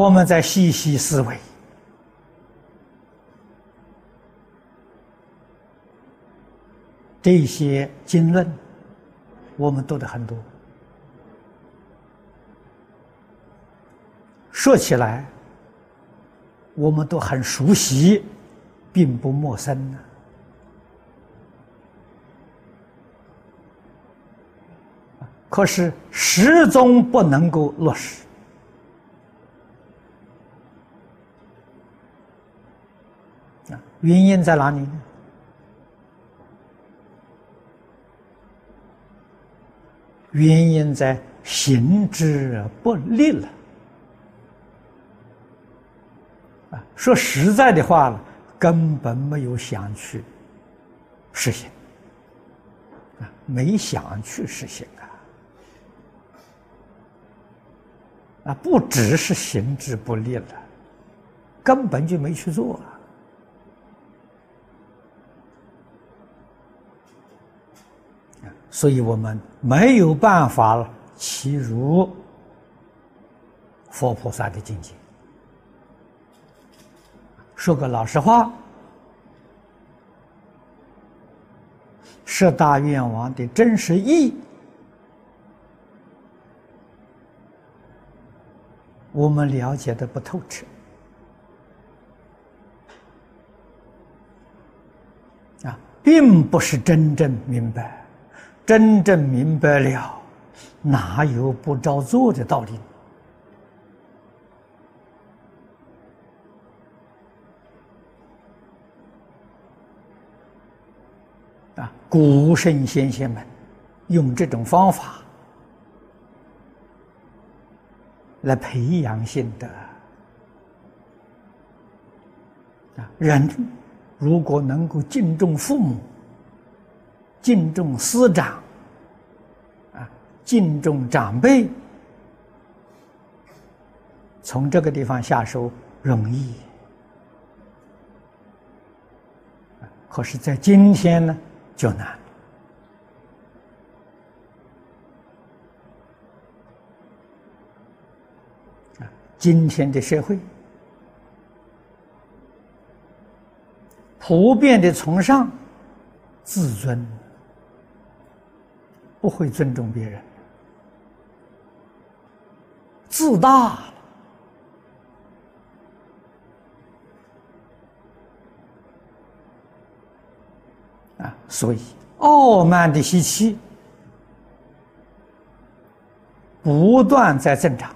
我们再细细思维，这些经论，我们读的很多。说起来，我们都很熟悉，并不陌生呢。可是始终不能够落实原因在哪里呢？原因在行之不利了。啊，说实在的话了，根本没有想去实行，啊，没想去实行啊，啊，不只是行之不利了，根本就没去做啊，所以我们没有办法其如佛菩萨的境界。说个老实话，十大愿望的真实意，我们了解的不透彻啊，并不是真正明白，真正明白了，哪有不照做的道理？啊古圣先贤们用这种方法来培养心得啊！人如果能够敬重父母、敬重师长啊、敬重长辈，从这个地方下手容易可是，在今天呢？就难啊！今天的社会普遍的崇尚自尊，不会尊重别人，自大。啊，所以傲慢的习气不断在增长，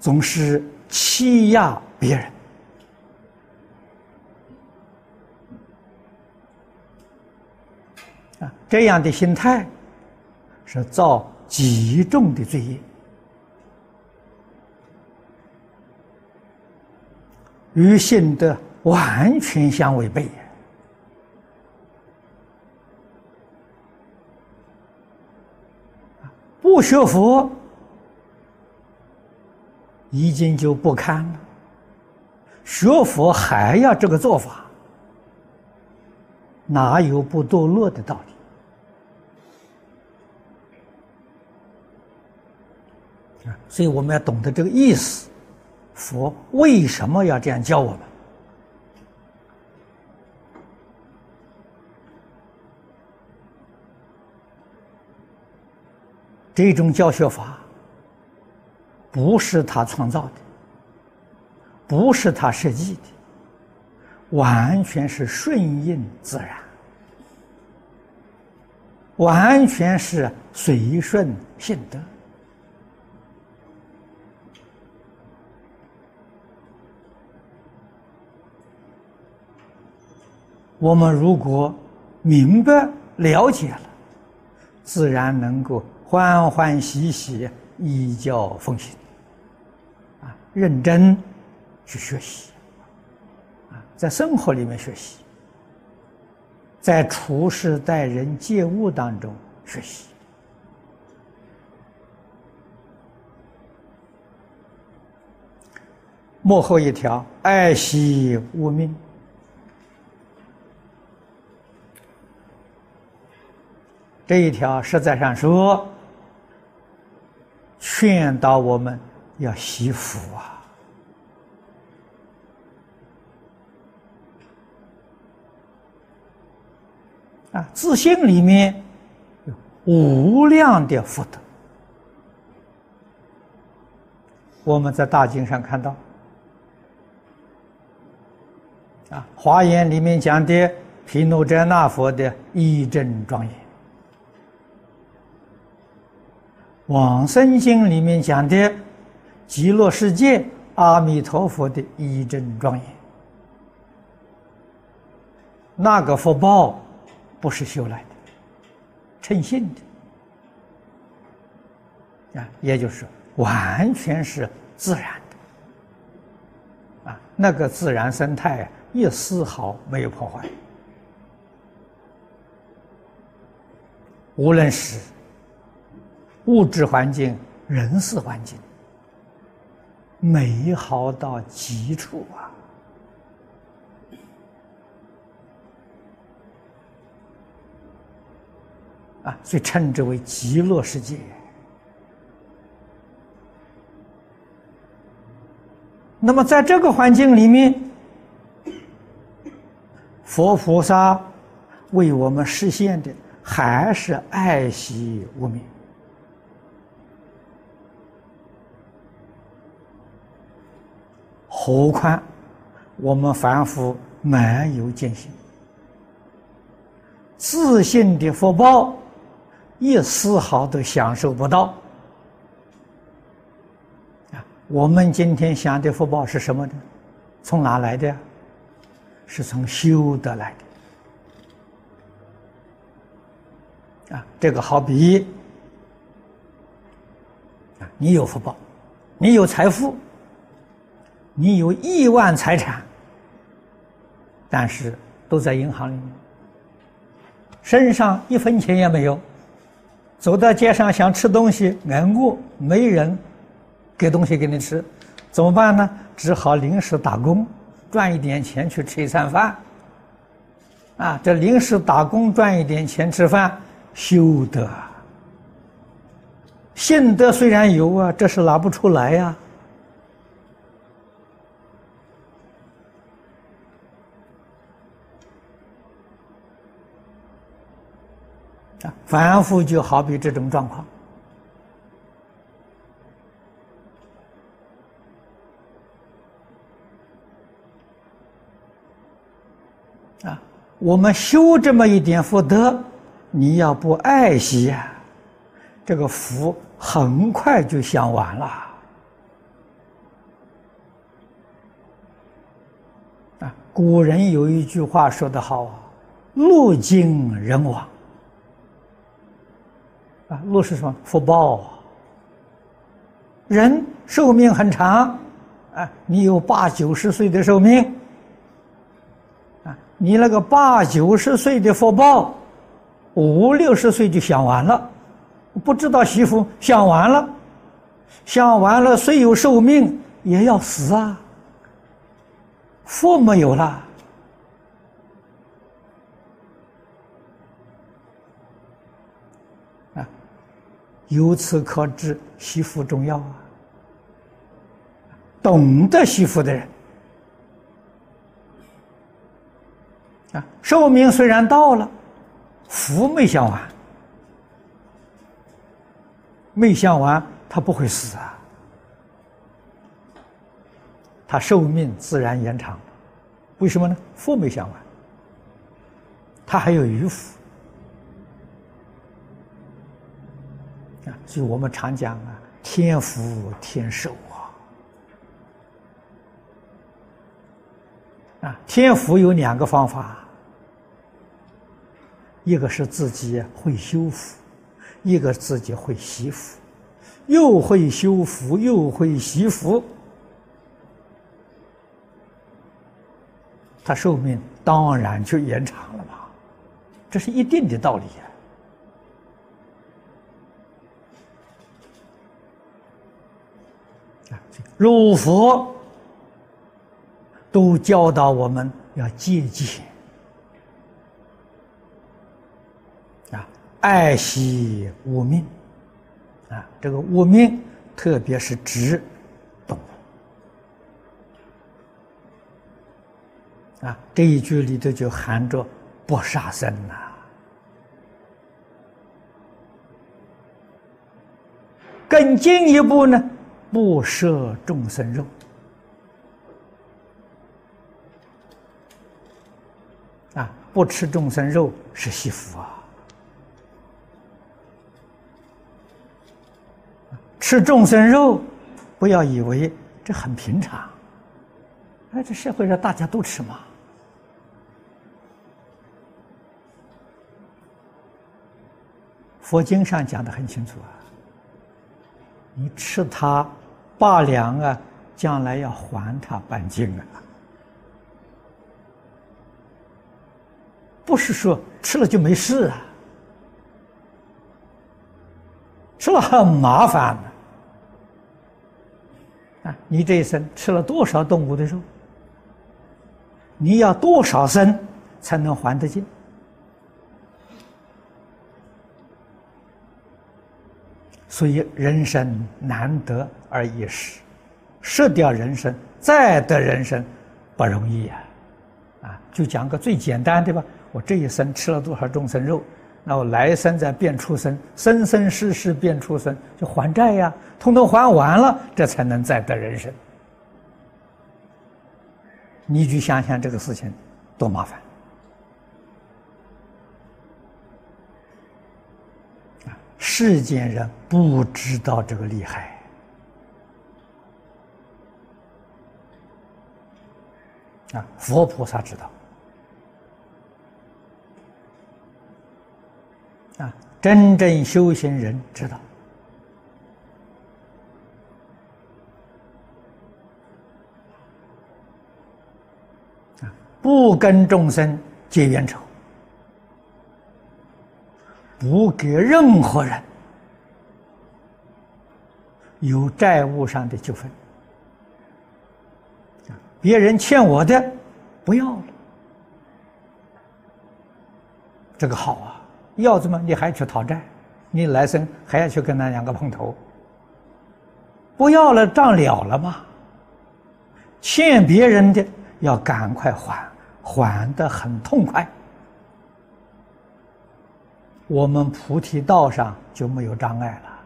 总是欺压别人，这样的心态是造极重的罪业。与信德完全相违背。不学佛，已经就不堪了；学佛还要这个做法，哪有不堕落的道理？所以我们要懂得这个意思。佛为什么要这样教我们？这种教学法不是他创造的，不是他设计的，完全是顺应自然，完全是随顺性德。我们如果明白了解了，自然能够欢欢喜喜依教奉行，啊，认真去学习，啊，在生活里面学习，在处事待人接物当中学习。幕后一条，爱惜物命。这一条实在上说，劝导我们要惜福啊！啊，自信里面有无量的福德。我们在大经上看到，啊，《华严》里面讲的毗卢遮那佛的一真庄严，《往生经》里面讲的极乐世界阿弥陀佛的一真庄严，那个福报不是修来的，称信的，啊，也就是。完全是自然的，啊，那个自然生态一丝毫没有破坏，无论是物质环境、人事环境，美好到极处啊！啊，所以称之为极乐世界。那么，在这个环境里面，佛菩萨为我们实现的还是爱惜无名。何况我们凡夫没有见性，自信的福报一丝毫都享受不到啊。我们今天享的福报是什么呢？从哪来的？是从修得来的。啊，这个好比啊，你有福报，你有财富，你有亿万财产，但是都在银行里面，身上一分钱也没有，走到街上想吃东西，挨饿，没人。给东西给你吃，怎么办呢？只好临时打工，赚一点钱去吃一餐饭。啊，这临时打工赚一点钱吃饭，修德，信德虽然有啊，这是拿不出来呀。反复就好比这种状况。啊我们修这么一点福德，你要不爱惜呀，这个福很快就享完了。啊，古人有一句话说得好啊：“路尽人亡。”啊，路是什么？福报。人寿命很长，啊，你有八九十岁的寿命。啊你那个八九十岁的福报，五六十岁就享完了，不知道媳妇享完了，享完了虽有寿命也要死啊，福没有了由此可知惜福重要啊，懂得惜福的人。啊，寿命虽然到了，福没享完，没享完，他不会死啊，他寿命自然延长，为什么呢？福没享完，他还有余福所以我们常讲啊，天福天寿啊，啊，天福有两个方法。一个是自己会修福，一个自己会惜福，又会修福又会惜福，他寿命当然就延长了嘛，这是一定的道理啊！入佛都教导我们要戒戒啊。爱惜无命，啊，这个无命特别是指动物。啊，这一句里头就含着不杀生呐。更进一步呢，不摄众生肉。啊，不吃众生肉是惜福啊。吃众生肉，不要以为这很平常。哎，这社会上大家都吃嘛。佛经上讲的很清楚啊，你吃它罢粮啊，将来要还他半斤啊。不是说吃了就没事啊，吃了很麻烦。啊，你这一生吃了多少动物的肉？你要多少生才能还得尽？所以人生难得而易失，失掉人生再得人生不容易呀！啊，就讲个最简单的吧，我这一生吃了多少众生肉？那我来生再变出生，生生世世变出生，就还债呀，通通还完了，这才能再得人生。你去想想这个事情，多麻烦世间人不知道这个厉害啊，佛菩萨知道。啊，真正修行人知道，啊，不跟众生结冤仇，不给任何人有债务上的纠纷，别人欠我的不要了，这个好啊。要怎么？你还去讨债？你来生还要去跟他两个碰头？不要了，账了了吗？欠别人的要赶快还，还的很痛快。我们菩提道上就没有障碍了，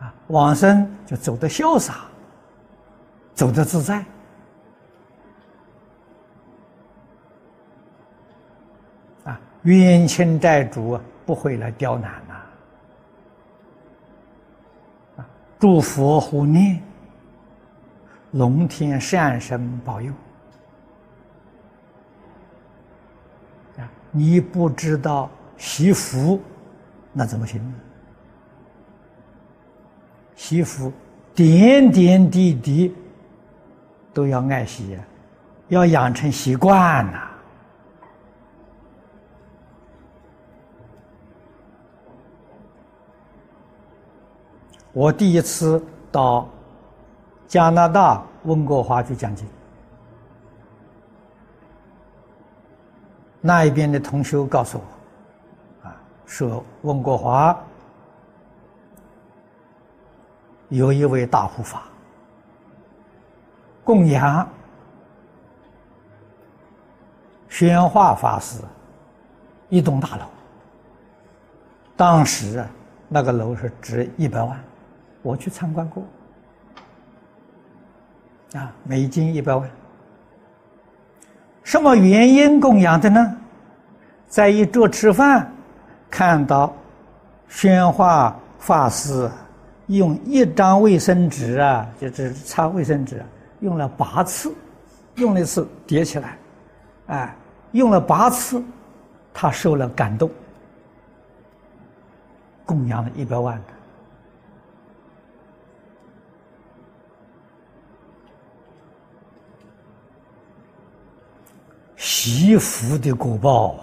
啊，往生就走得潇洒，走得自在。啊冤亲债主不会来刁难呐！啊，祝佛护念，龙天善神保佑。啊，你不知道惜福，那怎么行呢？惜福，点点滴滴都要爱惜，要养成习惯呐。我第一次到加拿大温哥华去讲经，那一边的同学告诉我，啊，说温哥华有一位大护法供养宣化法师一栋大楼，当时啊，那个楼是值一百万。我去参观过，啊，美金一百万。什么原因供养的呢？在一桌吃饭，看到宣化法师用一张卫生纸啊，就是擦卫生纸，用了八次，用了一次叠起来，哎，用了八次，他受了感动，供养了一百万的。积福的果报！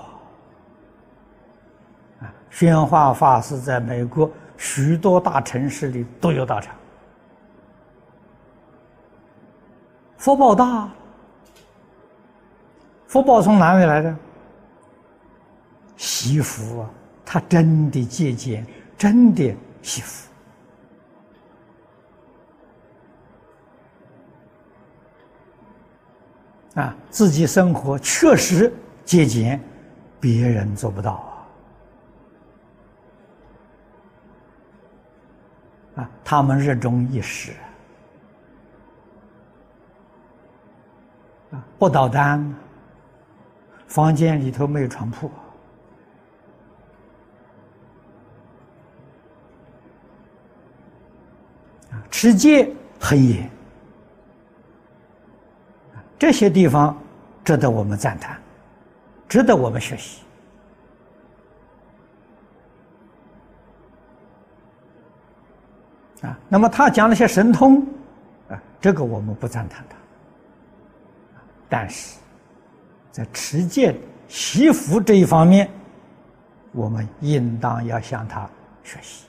啊，宣化法师在美国许多大城市里都有大厂，福报大，福报从哪里来的？惜福啊，他真的节俭，真的惜福啊，自己生活确实节俭，别人做不到啊。啊，他们热衷一时，啊，不捣蛋，房间里头没有床铺，啊，持戒很严。这些地方值得我们赞叹，值得我们学习。啊。那么他讲了些神通啊，这个我们不赞叹他，但是在持戒、惜福这一方面，我们应当要向他学习。